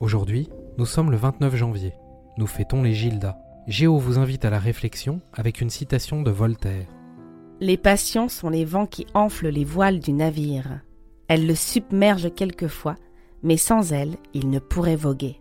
Aujourd'hui, nous sommes le 29 janvier. Nous fêtons les Gildas. Géo vous invite à la réflexion avec une citation de Voltaire. Les passions sont les vents qui enflent les voiles du navire. Elles le submergent quelquefois, mais sans elles, il ne pourrait voguer.